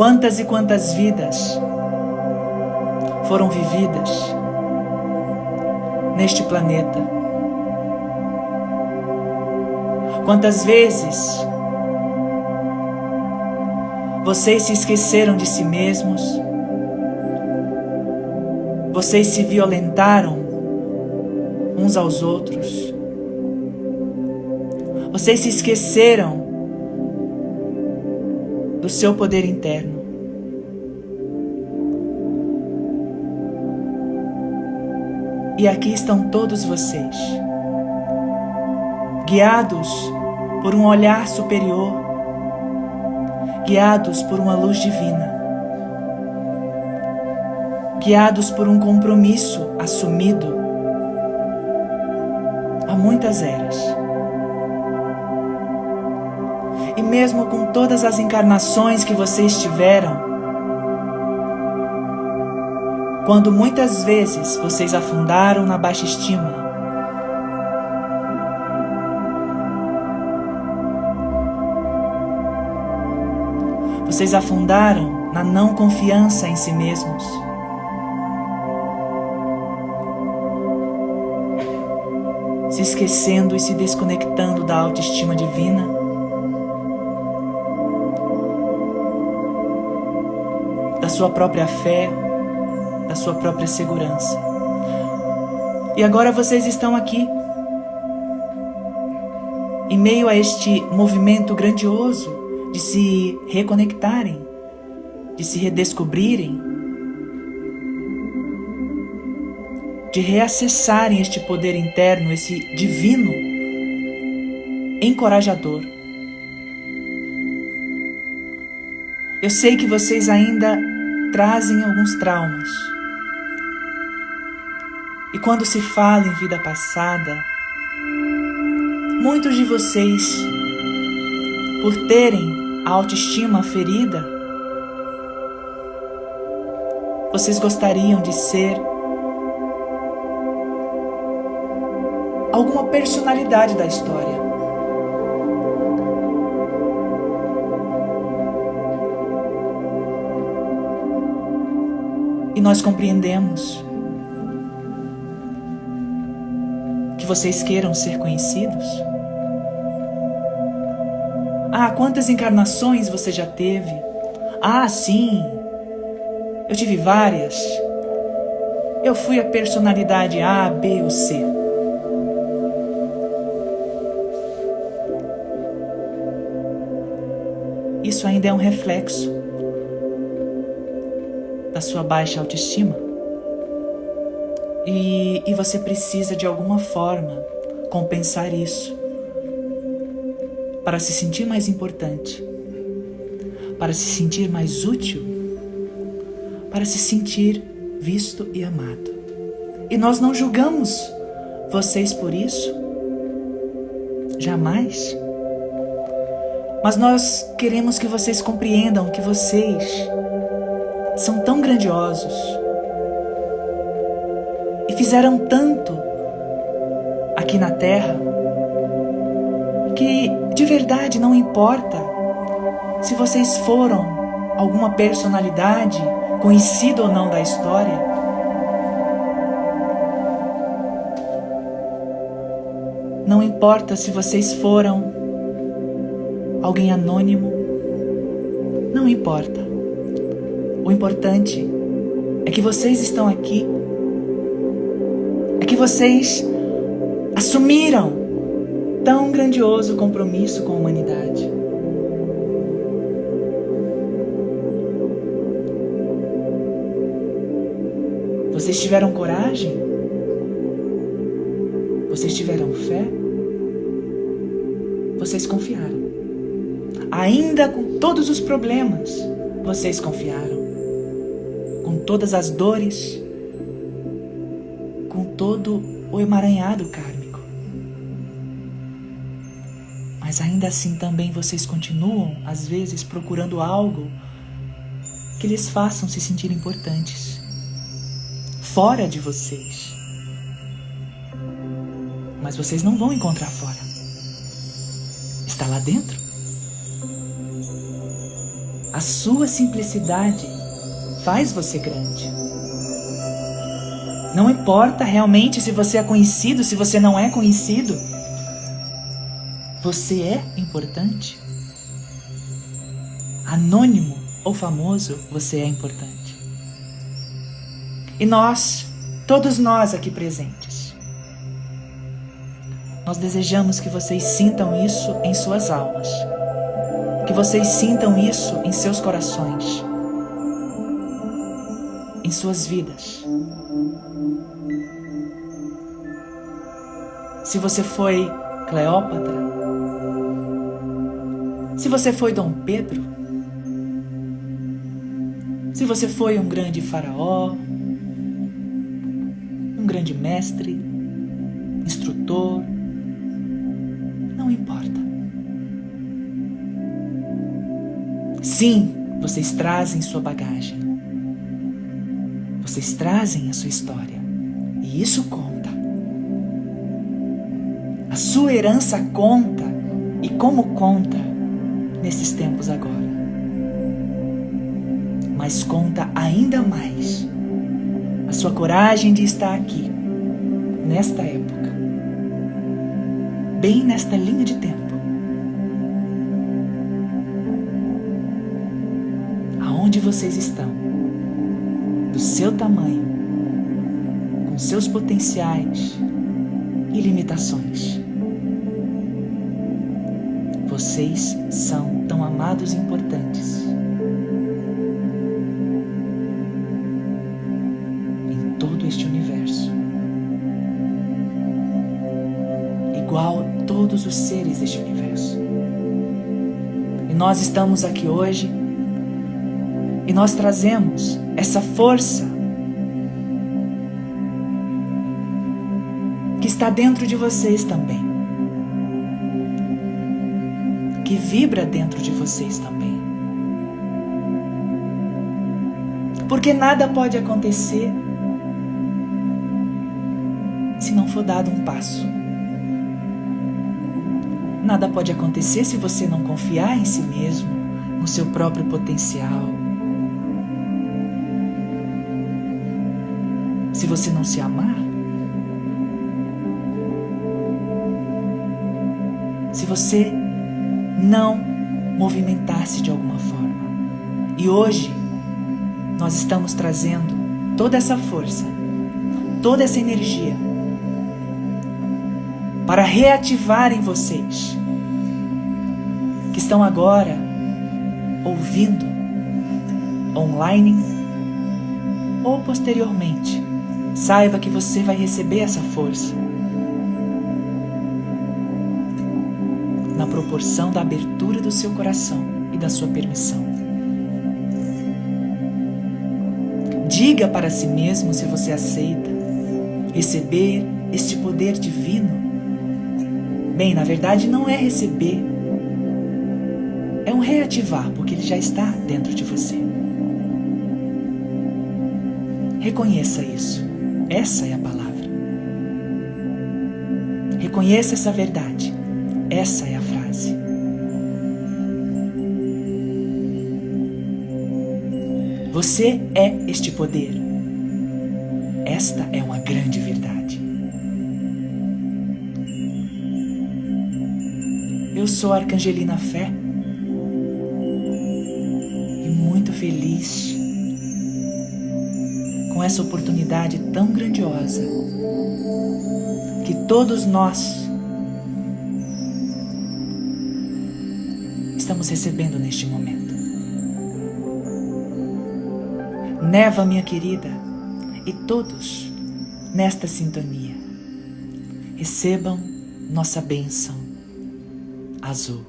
Quantas e quantas vidas foram vividas neste planeta? Quantas vezes vocês se esqueceram de si mesmos? Vocês se violentaram uns aos outros? Vocês se esqueceram do seu poder interno. E aqui estão todos vocês, guiados por um olhar superior, guiados por uma luz divina, guiados por um compromisso assumido há muitas eras. E mesmo com todas as encarnações que vocês tiveram, quando muitas vezes vocês afundaram na baixa estima, vocês afundaram na não confiança em si mesmos. Se esquecendo e se desconectando da autoestima divina. Sua própria fé, da sua própria segurança. E agora vocês estão aqui, em meio a este movimento grandioso de se reconectarem, de se redescobrirem, de reacessarem este poder interno, esse divino encorajador. Eu sei que vocês ainda trazem alguns traumas. E quando se fala em vida passada, muitos de vocês, por terem a autoestima ferida, vocês gostariam de ser alguma personalidade da história. E nós compreendemos que vocês queiram ser conhecidos. Ah, quantas encarnações você já teve? Ah, sim, eu tive várias. Eu fui a personalidade A, B ou C. Isso ainda é um reflexo da sua baixa autoestima. E, e você precisa de alguma forma compensar isso para se sentir mais importante, para se sentir mais útil, para se sentir visto e amado. E nós não julgamos vocês por isso, jamais. Mas nós queremos que vocês compreendam que vocês são tão grandiosos e fizeram tanto aqui na Terra que de verdade não importa se vocês foram alguma personalidade conhecida ou não da história. Não importa se vocês foram alguém anônimo, não importa. O importante é que vocês estão aqui, é que vocês assumiram tão grandioso compromisso com a humanidade. Vocês tiveram coragem? Vocês tiveram fé? Vocês confiaram. Ainda com todos os problemas, vocês confiaram todas as dores, com todo o emaranhado kármico. Mas ainda assim também vocês continuam, às vezes, procurando algo que lhes façam se sentir importantes, fora de vocês. Mas vocês não vão encontrar fora. Está lá dentro. A sua simplicidade faz você grande. Não importa realmente se você é conhecido, se você não é conhecido. Você é importante. Anônimo ou famoso, você é importante. E nós, todos nós aqui presentes, nós desejamos que vocês sintam isso em suas almas, que vocês sintam isso em seus corações, em suas vidas. Se você foi Cleópatra, se você foi Dom Pedro, se você foi um grande faraó, um grande mestre, instrutor, não importa. Sim, vocês trazem sua bagagem. Vocês trazem a sua história. E isso conta. A sua herança conta e como conta nesses tempos agora. Mas conta ainda mais a sua coragem de estar aqui, nesta época, bem nesta linha de tempo. Aonde vocês estão, do seu tamanho, com seus potenciais e limitações. Vocês são tão amados e importantes. Em todo este universo. Igual todos os seres deste universo. E nós estamos aqui hoje e nós trazemos essa força que está dentro de vocês também que vibra dentro de vocês também. Porque nada pode acontecer se não for dado um passo. Nada pode acontecer se você não confiar em si mesmo, no seu próprio potencial. Se você não se amar, se você não movimentar-se de alguma forma. E hoje nós estamos trazendo toda essa força, toda essa energia para reativar em vocês que estão agora ouvindo online ou posteriormente. Saiba que você vai receber essa força na proporção da abertura do seu coração e da sua permissão. Diga para si mesmo se você aceita receber este poder divino. Bem, na verdade, não é receber, é um reativar, porque ele já está dentro de você. Reconheça isso. Essa é a palavra. Reconheça essa verdade. Essa é a frase. Você é este poder. Esta é uma grande verdade. Eu sou a Arcangelina Fé e muito feliz com essa oportunidade tão grandiosa que todos nós estamos recebendo neste momento. Neva, minha querida, e todos nesta sintonia, recebam nossa bênção azul.